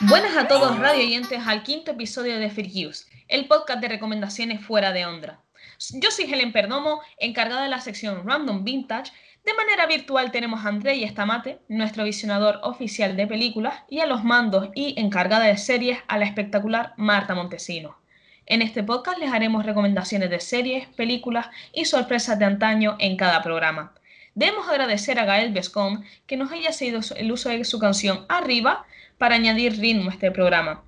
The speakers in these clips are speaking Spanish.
Buenas a todos radio oyentes al quinto episodio de Use, el podcast de recomendaciones fuera de Ondra. Yo soy Helen Perdomo, encargada de la sección Random Vintage. De manera virtual tenemos a Andrei Estamate, nuestro visionador oficial de películas, y a los mandos y encargada de series a la espectacular Marta Montesino. En este podcast les haremos recomendaciones de series, películas y sorpresas de antaño en cada programa. Debemos agradecer a Gael Bescon que nos haya seguido el uso de su canción Arriba para añadir ritmo a este programa.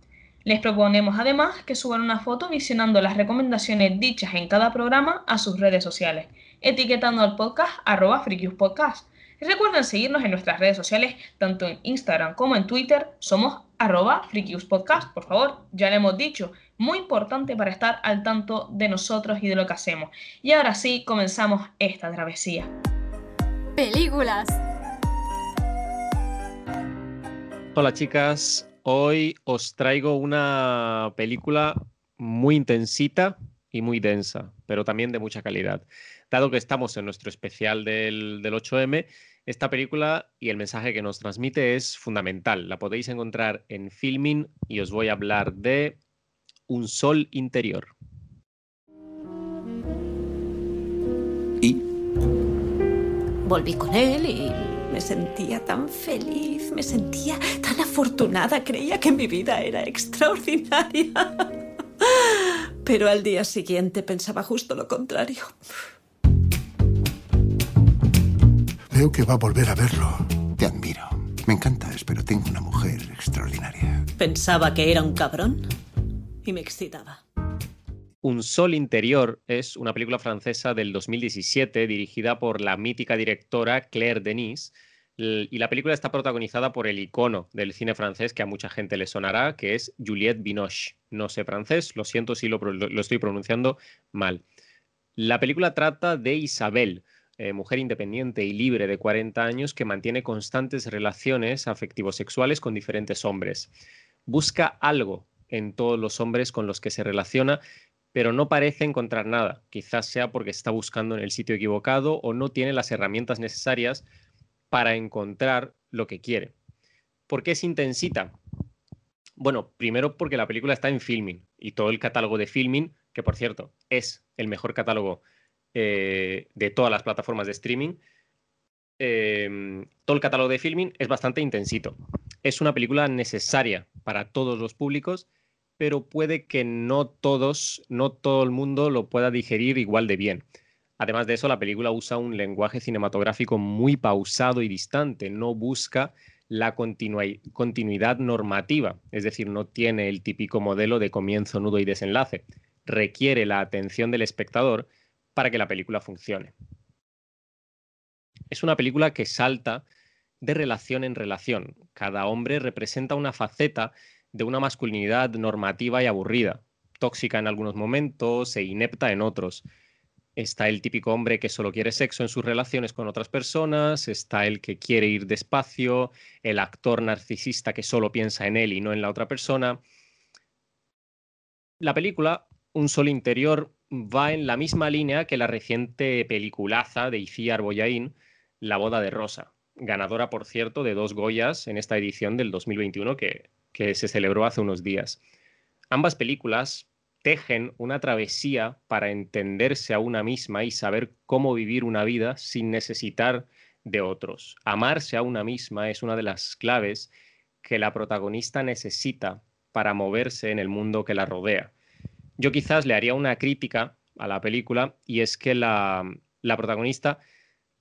Les proponemos además que suban una foto visionando las recomendaciones dichas en cada programa a sus redes sociales, etiquetando al podcast arroba Podcast. recuerden seguirnos en nuestras redes sociales, tanto en Instagram como en Twitter, somos arroba Podcast, por favor, ya le hemos dicho, muy importante para estar al tanto de nosotros y de lo que hacemos. Y ahora sí, comenzamos esta travesía. Películas. Hola chicas, Hoy os traigo una película muy intensita y muy densa, pero también de mucha calidad. Dado que estamos en nuestro especial del, 8M, esta película y el mensaje que nos transmite es fundamental. La podéis encontrar en Filming y os voy a hablar de Un Sol Interior. ¿Y? Volví con él y me sentía tan feliz, me sentía tan afortunada, creía que mi vida era extraordinaria. Pero al día siguiente pensaba justo lo contrario. Veo que va a volver a verlo. Te admiro. Me encantas, pero tengo una mujer extraordinaria. Pensaba que era un cabrón y me excitaba. Un Sol Interior es una película francesa del 2017 dirigida por la mítica directora Claire Denis. Y la película está protagonizada por el icono del cine francés que a mucha gente le sonará, que es Juliette Binoche. No sé francés, lo siento si lo, estoy pronunciando mal. La película trata de Isabel, eh, mujer independiente y libre de 40 años que mantiene constantes relaciones afectivo-sexuales con diferentes hombres. Busca algo en todos los hombres con los que se relaciona pero no parece encontrar nada. Quizás sea porque está buscando en el sitio equivocado o no tiene las herramientas necesarias para encontrar lo que quiere. ¿Por qué es intensita? Bueno, primero porque la película está en filming y todo el catálogo de filming, que por cierto es el mejor catálogo eh, de todas las plataformas de streaming, em, todo el catálogo de filming es bastante intensito. Es una película necesaria para todos los públicos pero puede que no todos, no todo el mundo lo pueda digerir igual de bien. Además de eso, la película usa un lenguaje cinematográfico muy pausado y distante, no busca la continuidad normativa, es decir, no tiene el típico modelo de comienzo, nudo y desenlace. Requiere la atención del espectador para que la película funcione. Es una película que salta de relación en relación. Cada hombre representa una faceta de una masculinidad normativa y aburrida, tóxica en algunos momentos e inepta en otros. Está el típico hombre que solo quiere sexo en sus relaciones con otras personas, está el que quiere ir despacio, el actor narcisista que solo piensa en él y no en la otra persona. La película, Un Sol Interior, va en la misma línea que la reciente peliculaza de Iciar Boyain, La boda de Rosa, ganadora, por cierto, de dos Goyas en esta edición del 2021 que que se celebró hace unos días. Ambas películas tejen una travesía para entenderse a una misma y saber cómo vivir una vida sin necesitar de otros. Amarse a una misma es una de las claves que la protagonista necesita para moverse en el mundo que la rodea. Yo quizás le haría una crítica a la película y es que la, protagonista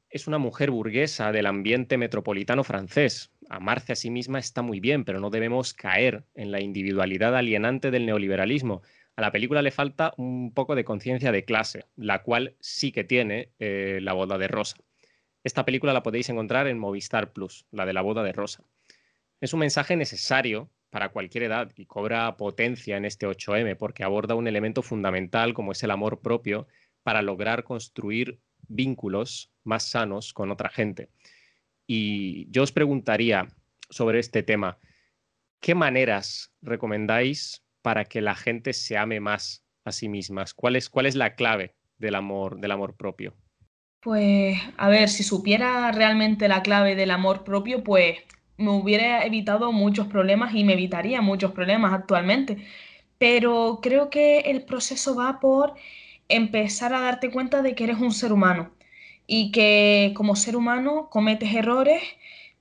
es una mujer burguesa del ambiente metropolitano francés. Amarse a sí misma está muy bien, pero no debemos caer en la individualidad alienante del neoliberalismo. A la película le falta un poco de conciencia de clase, la cual sí que tiene eh, La boda de Rosa. Esta película la podéis encontrar en Movistar Plus, la de la boda de Rosa. Es un mensaje necesario para cualquier edad y cobra potencia en este 8M porque aborda un elemento fundamental como es el amor propio para lograr construir vínculos más sanos con otra gente. Y yo os preguntaría sobre este tema, ¿qué maneras recomendáis para que la gente se ame más a sí mismas? ¿Cuál es, cuál es la clave del amor, del amor propio? Pues, a ver, si supiera realmente la clave del amor propio, pues me hubiera evitado muchos problemas y me evitaría muchos problemas actualmente. Pero creo que el proceso va por empezar a darte cuenta de que eres un ser humano y que como ser humano cometes errores,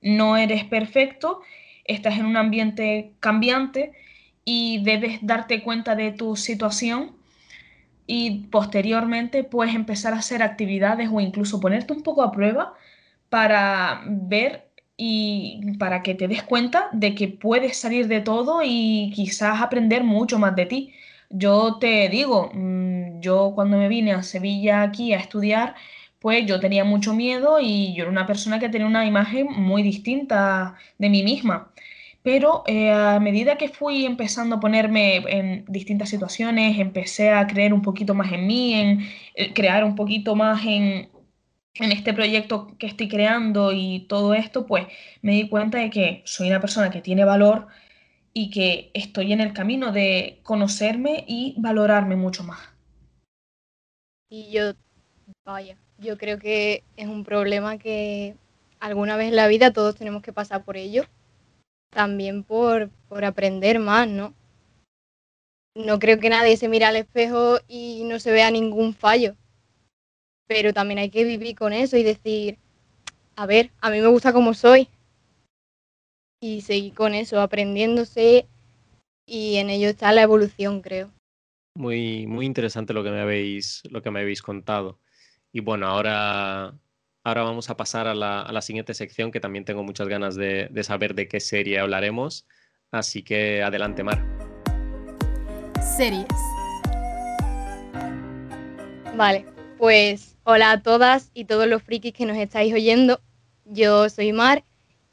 no eres perfecto, estás en un ambiente cambiante y debes darte cuenta de tu situación y posteriormente puedes empezar a hacer actividades o incluso ponerte un poco a prueba para ver y para que te des cuenta de que puedes salir de todo y quizás aprender mucho más de ti. Yo te digo, mm, yo cuando me vine a Sevilla aquí a estudiar, pues yo tenía mucho miedo y yo era una persona que tenía una imagen muy distinta de mí misma. Pero eh, a medida que fui empezando a ponerme en distintas situaciones, empecé a creer un poquito más en mí, en eh, crear un poquito más en, en este proyecto que estoy creando y todo esto, pues me di cuenta de que soy una persona que tiene valor y que estoy en el camino de conocerme y valorarme mucho más. Y yo, vaya, yo creo que es un problema que alguna vez en la vida todos tenemos que pasar por ello, también por, por aprender más, ¿no? No creo que nadie se mire al espejo y no se vea ningún fallo pero también hay que vivir con eso y decir, a ver, a mí me gusta como soy. Y seguir con eso, aprendiéndose y en ello está la evolución, creo. Muy, muy interesante lo que me habéis, lo que me habéis contado. Y bueno, ahora, ahora vamos a pasar a la, siguiente sección que también tengo muchas ganas de, de saber de qué serie hablaremos. Así que adelante, Mar. Series. Vale, pues hola a todas y todos los frikis que nos estáis oyendo. Yo soy Mar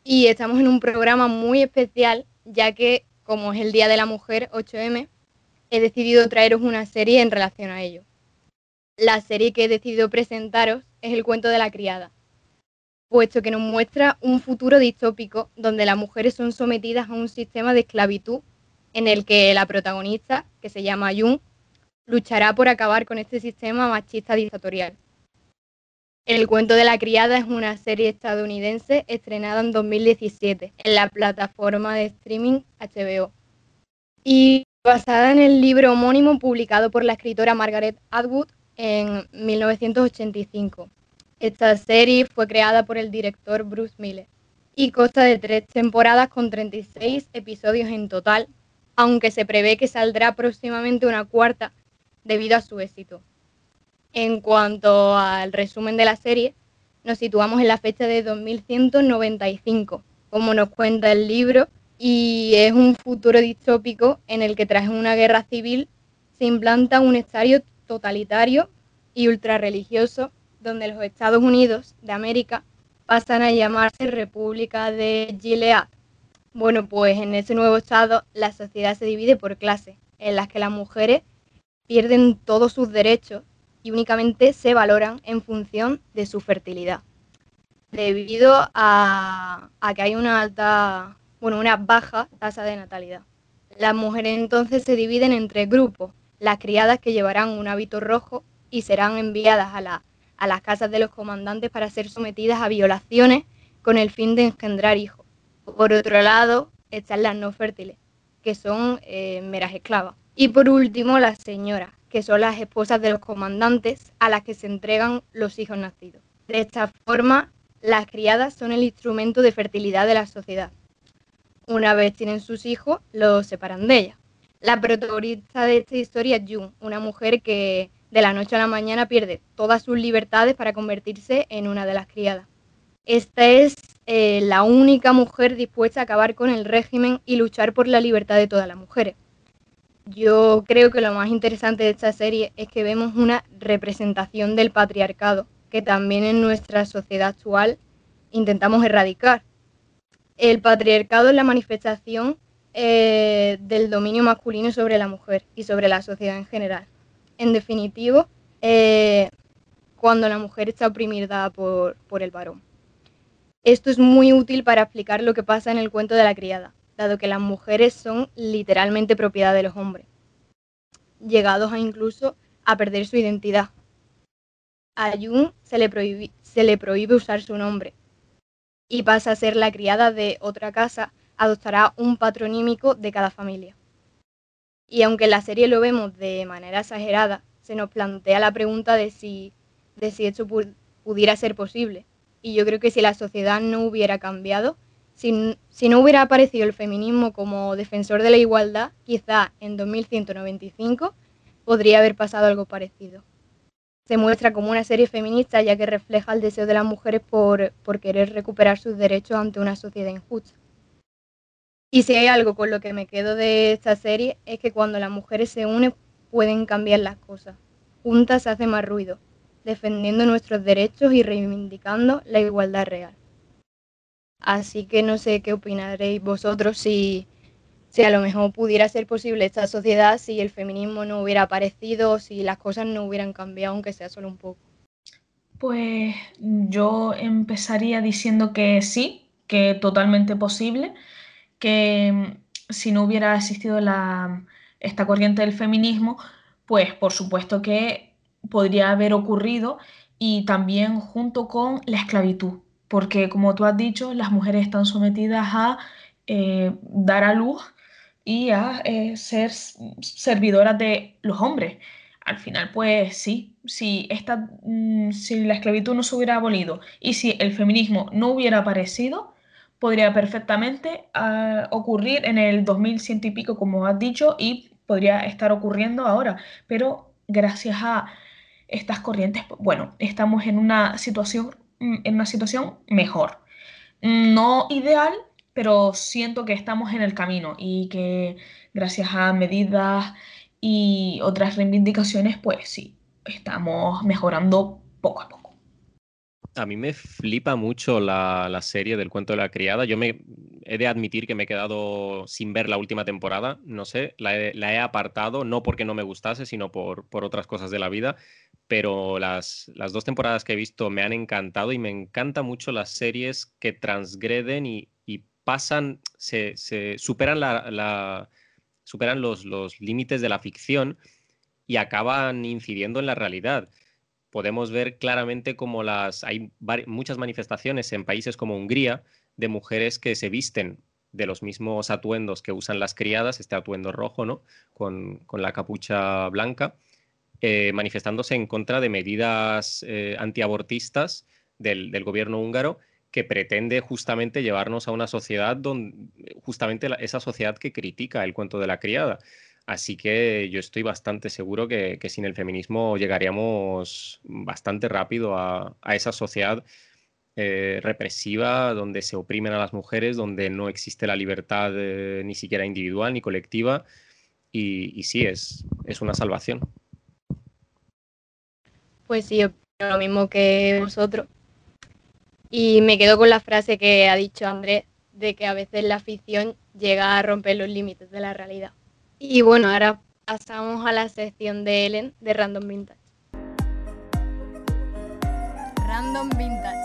y estamos en un programa muy especial ya que como es el Día de la Mujer 8M, he decidido traeros una serie en relación a ello. La serie que he decidido presentaros es El cuento de la criada, puesto que nos muestra un futuro distópico donde las mujeres son sometidas a un sistema de esclavitud en el que la protagonista, que se llama Jung, luchará por acabar con este sistema machista dictatorial. El cuento de la criada es una serie estadounidense estrenada en 2017 en la plataforma de streaming HBO y basada en el libro homónimo publicado por la escritora Margaret Atwood en 1985. Esta serie fue creada por el director Bruce Miller y consta de tres temporadas con 36 episodios en total, aunque se prevé que saldrá próximamente una cuarta debido a su éxito. En cuanto al resumen de la serie, nos situamos en la fecha de 2195, como nos cuenta el libro, y es un futuro distópico en el que tras una guerra civil se implanta un estadio totalitario y ultrarreligioso donde los Estados Unidos de América pasan a llamarse República de Gilead. Bueno, pues en ese nuevo estado la sociedad se divide por clases, en las que las mujeres pierden todos sus derechos y únicamente se valoran en función de su fertilidad, debido a, que hay una alta, bueno, una baja tasa de natalidad. Las mujeres entonces se dividen en tres grupos, las criadas que llevarán un hábito rojo y serán enviadas a, a las casas de los comandantes para ser sometidas a violaciones con el fin de engendrar hijos. Por otro lado, están las no fértiles, que son eh, meras esclavas. Y por último, las señoras, que son las esposas de los comandantes a las que se entregan los hijos nacidos. De esta forma, las criadas son el instrumento de fertilidad de la sociedad. Una vez tienen sus hijos, los separan de ellas. La protagonista de esta historia es June, una mujer que de la noche a la mañana pierde todas sus libertades para convertirse en una de las criadas. Esta es eh, la única mujer dispuesta a acabar con el régimen y luchar por la libertad de todas las mujeres. Yo creo que lo más interesante de esta serie es que vemos una representación del patriarcado que también en nuestra sociedad actual intentamos erradicar. El patriarcado es la manifestación eh, del dominio masculino sobre la mujer y sobre la sociedad en general. En definitivo, eh, cuando la mujer está oprimida por, por el varón. Esto es muy útil para explicar lo que pasa en el cuento de la criada dado que las mujeres son literalmente propiedad de los hombres, llegados a incluso a perder su identidad. a Jun se le, se le prohíbe usar su nombre y pasa a ser la criada de otra casa, adoptará un patronímico de cada familia. Y aunque en la serie lo vemos de manera exagerada, se nos plantea la pregunta de si, de si esto pudiera ser posible. Y yo creo que si la sociedad no hubiera cambiado, si, no hubiera aparecido el feminismo como defensor de la igualdad, quizá en 2195 podría haber pasado algo parecido. Se muestra como una serie feminista ya que refleja el deseo de las mujeres por querer recuperar sus derechos ante una sociedad injusta. Y si hay algo con lo que me quedo de esta serie es que cuando las mujeres se unen pueden cambiar las cosas. Juntas hace más ruido, defendiendo nuestros derechos y reivindicando la igualdad real. Así que no sé qué opinaréis vosotros si, si a lo mejor pudiera ser posible esta sociedad si el feminismo no hubiera aparecido, si las cosas no hubieran cambiado, aunque sea solo un poco. Pues yo empezaría diciendo que sí, que totalmente posible que mm, si no hubiera existido la, esta corriente del feminismo, pues por supuesto que podría haber ocurrido y también junto con la esclavitud, porque como tú has dicho, las mujeres están sometidas a eh, dar a luz y a eh, ser servidoras de los hombres. Al final, pues sí, si, esta, mm, si la esclavitud no se hubiera abolido y si el feminismo no hubiera aparecido, podría perfectamente ah, ocurrir en el 2100 y pico, como has dicho, y podría estar ocurriendo ahora. Pero gracias a estas corrientes, bueno, estamos en una situación, mm, en una situación mejor. No ideal, pero siento que estamos en el camino y que gracias a medidas y otras reivindicaciones, pues sí, estamos mejorando poco a poco. A mí me flipa mucho la, serie del cuento de la criada. Yo me he de admitir que me he quedado sin ver la última temporada. No sé, la he, apartado, no porque no me gustase, sino por, otras cosas de la vida. Pero las, dos temporadas que he visto me han encantado y me encantan mucho las series que transgreden y, pasan, se, superan, la, superan los, los límites de la ficción y acaban incidiendo en la realidad podemos ver claramente como las hay muchas manifestaciones en países como Hungría de mujeres que se visten de los mismos atuendos que usan las criadas, este atuendo rojo, ¿no? Con, la capucha blanca, eh, manifestándose en contra de medidas eh, antiabortistas del, del, gobierno húngaro que pretende justamente llevarnos a una sociedad donde, justamente esa sociedad que critica el cuento de la criada. Así que yo estoy bastante seguro que, sin el feminismo llegaríamos bastante rápido a, esa sociedad eh, represiva donde se oprimen a las mujeres, donde no existe la libertad eh, ni siquiera individual ni colectiva. Y, sí, es, es una salvación. Pues sí, yo lo mismo que vosotros. Y me quedo con la frase que ha dicho Andrés de que a veces la ficción llega a romper los límites de la realidad. Y bueno, ahora pasamos a la sección de Ellen de Random Vintage. Random Vintage.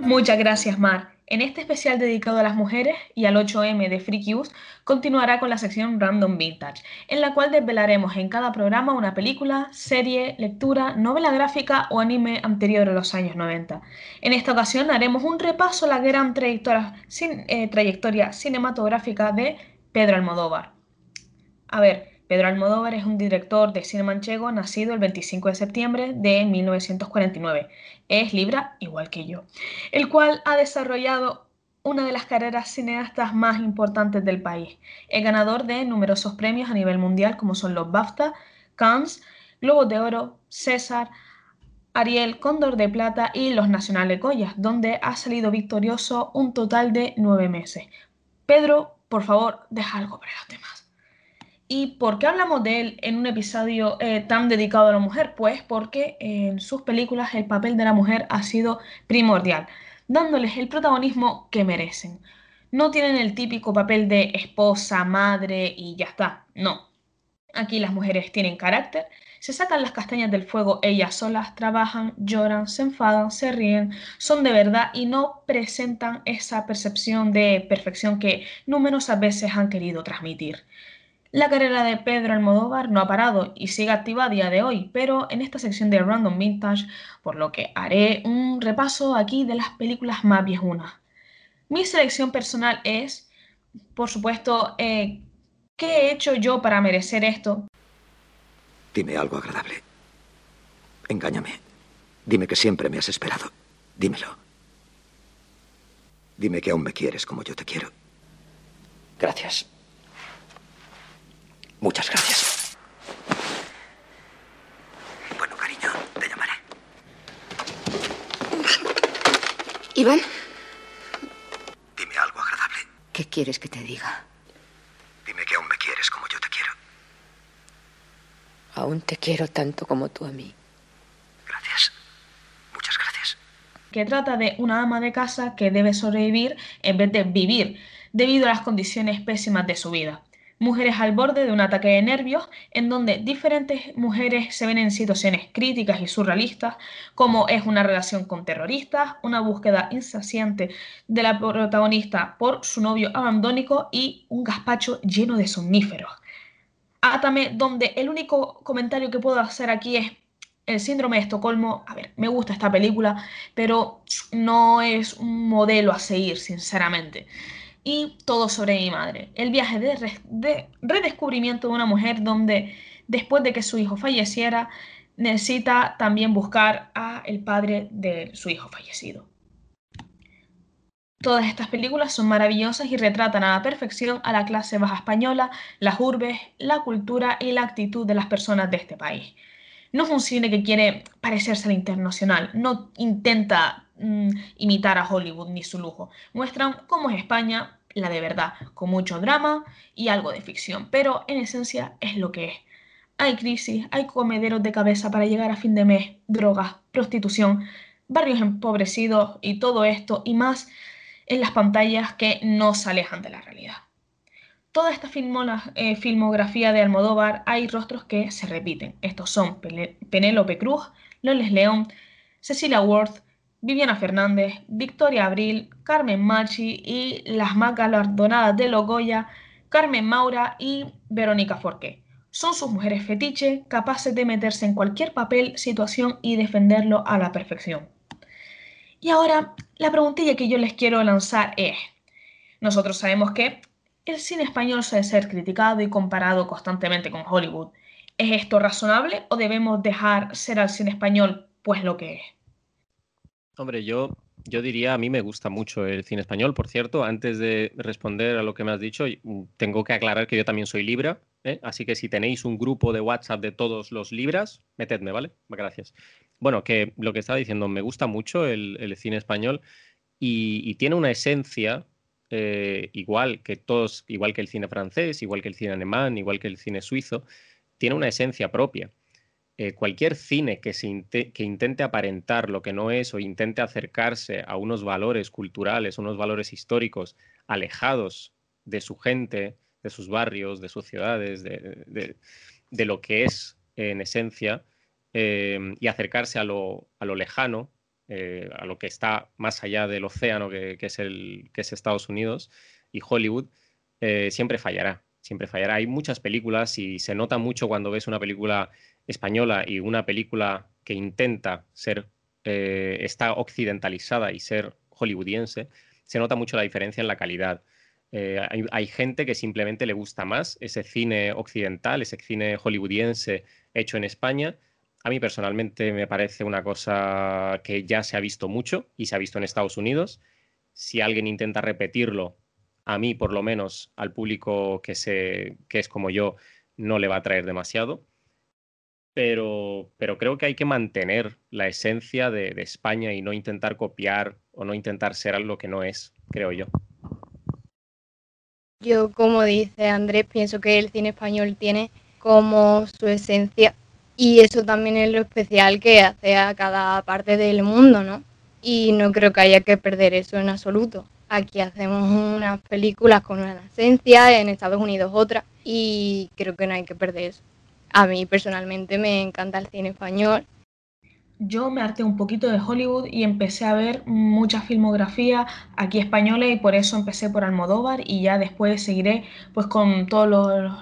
Muchas gracias, Mar. En este especial dedicado a las mujeres y al 8M de Freak Use, continuará con la sección Random Vintage, en la cual desvelaremos en cada programa una película, serie, lectura, novela gráfica o anime anterior a los años 90. En esta ocasión haremos un repaso a la gran trayectoria, eh, trayectoria cinematográfica de Pedro Almodóvar. A ver, Pedro Almodóvar es un director de cine manchego nacido el 25 de septiembre de 1949. Es Libra igual que yo, el cual ha desarrollado una de las carreras cineastas más importantes del país. Es ganador de numerosos premios a nivel mundial como son los BAFTA, Cannes, Globo de Oro, César, Ariel, Cóndor de Plata y los Nacionales Goya, donde ha salido victorioso un total de nueve meses. Pedro por favor, deja algo para los demás. ¿Y por qué hablamos de él en un episodio eh, tan dedicado a la mujer? Pues porque en sus películas el papel de la mujer ha sido primordial, dándoles el protagonismo que merecen. No tienen el típico papel de esposa, madre y ya está. No. Aquí las mujeres tienen carácter, se sacan las castañas del fuego ellas solas, trabajan, lloran, se enfadan, se ríen, son de verdad y no presentan esa percepción de perfección que numerosas veces han querido transmitir. La carrera de Pedro Almodóvar no ha parado y sigue activa a día de hoy, pero en esta sección de Random Vintage, por lo que haré un repaso aquí de las películas más viejunas. Mi selección personal es, por supuesto, eh, ¿qué he hecho yo para merecer esto? Dime algo agradable. Engáñame. Dime que siempre me has esperado. Dímelo. Dime que aún me quieres como yo te quiero. Gracias. Muchas gracias. Bueno, cariño, te llamaré. Iván, Dime algo agradable. ¿qué quieres que te diga? Dime que aún me quieres como yo te quiero. Aún te quiero tanto como tú a mí. Gracias. Muchas gracias. que trata de una ama de casa que debe sobrevivir en vez de vivir debido a las condiciones pésimas de su vida. Mujeres al borde de un ataque de nervios en donde diferentes mujeres se ven en situaciones críticas y surrealistas, como es una relación con terroristas, una búsqueda insaciante de la protagonista por su novio abandónico y un gazpacho lleno de somníferos. Átame, donde el único comentario que puedo hacer aquí es el síndrome de Estocolmo, a ver, me gusta esta película, pero no es un modelo a seguir, sinceramente. Y todo sobre mi madre. El viaje de, de redescubrimiento de una mujer donde después de que su hijo falleciera, necesita también buscar a el padre de su hijo fallecido. Todas estas películas son maravillosas y retratan a la perfección a la clase baja española, las urbes, la cultura y la actitud de las personas de este país. No es un cine que quiere parecerse al internacional, no intenta mm, imitar a Hollywood ni su lujo. Muestran cómo es España, la de verdad, con mucho drama y algo de ficción, pero en esencia es lo que es. Hay crisis, hay comederos de cabeza para llegar a fin de mes, drogas, prostitución, barrios empobrecidos y todo esto y más en las pantallas que no se alejan de la realidad. Toda esta eh, filmografía de Almodóvar hay rostros que se repiten. Estos son Penélope Cruz, Loles León, Cecilia Worth, Viviana Fernández, Victoria Abril, Carmen Machi y las más galardonadas de Logoya, Carmen Maura y Verónica Forqué. Son sus mujeres fetiche, capaces de meterse en cualquier papel, situación y defenderlo a la perfección. Y ahora, la preguntilla que yo les quiero lanzar es, nosotros sabemos que el cine español suele ser criticado y comparado constantemente con Hollywood. ¿Es esto razonable o debemos dejar ser al cine español pues lo que es? Hombre, yo, yo diría, a mí me gusta mucho el cine español. Por cierto, antes de responder a lo que me has dicho, mm, tengo que aclarar que yo también soy Libra, ¿eh? así que si tenéis un grupo de WhatsApp de todos los Libras, metedme, ¿vale? Gracias. Bueno, que lo que estaba diciendo, me gusta mucho el, cine español y, tiene una esencia eh, igual que todos, igual que el cine francés, igual que el cine alemán, igual que el cine suizo, tiene una esencia propia. Eh, cualquier cine que, intente aparentar lo que no es o intente acercarse a unos valores culturales, unos valores históricos alejados de su gente, de sus barrios, de sus ciudades, de, de- lo que es en esencia, eh, y acercarse a lo, a lo lejano, eh, a lo que está más allá del océano que, que es, el, que es Estados Unidos y Hollywood, eh, siempre fallará. Siempre fallará. Hay muchas películas y se nota mucho cuando ves una película española y una película que intenta ser, eh, está occidentalizada y ser hollywoodiense, se nota mucho la diferencia en la calidad. Eh, hay, hay gente que simplemente le gusta más ese cine occidental, ese cine hollywoodiense hecho en España. A mí personalmente me parece una cosa que ya se ha visto mucho y se ha visto en Estados Unidos. Si alguien intenta repetirlo, a mí por lo menos, al público que, se, que es como yo, no le va a traer demasiado pero, pero creo que hay que mantener la esencia de, de España y no intentar copiar o no intentar ser algo que no es, creo yo. Yo, como dice Andrés, pienso que el cine español tiene como su esencia y eso también es lo especial que hace a cada parte del mundo, ¿no? Y no creo que haya que perder eso en absoluto. Aquí hacemos unas películas con una esencia, en Estados Unidos otra, y creo que no hay que perder eso. A mí personalmente me encanta el cine español. yo me harté un poquito de Hollywood y empecé a ver mucha filmografía aquí española y por eso empecé por Almodóvar y ya después seguiré pues con todos los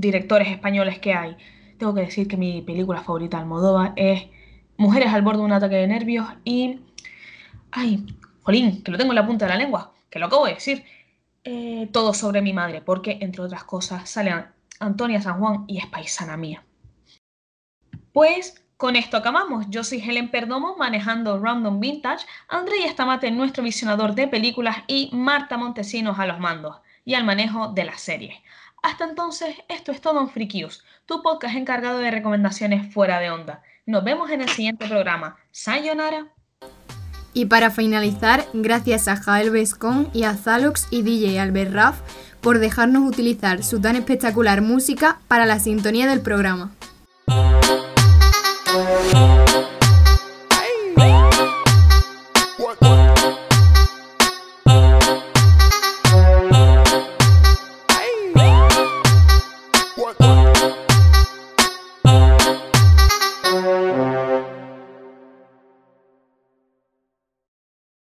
directores españoles que hay. Tengo que decir que mi película favorita de Almodóvar es Mujeres al borde de un ataque de nervios y... ¡Ay! Jolín, que lo tengo en la punta de la lengua, que lo acabo de decir. Eh, todo sobre mi madre, porque entre otras cosas sale Antonia San Juan y es paisana mía. Pues con esto acabamos. Yo soy Helen Perdomo manejando Random Vintage, André Estamate, nuestro visionador de películas y Marta Montesinos a los mandos y al manejo de las series. Hasta entonces, esto es todo en Frikius, tu podcast encargado de recomendaciones fuera de onda. Nos vemos en el siguiente programa. Sayonara. Y para finalizar, gracias a Jael Vescon y a Zalox y DJ Albert Raff por dejarnos utilizar su tan espectacular música para la sintonía del programa.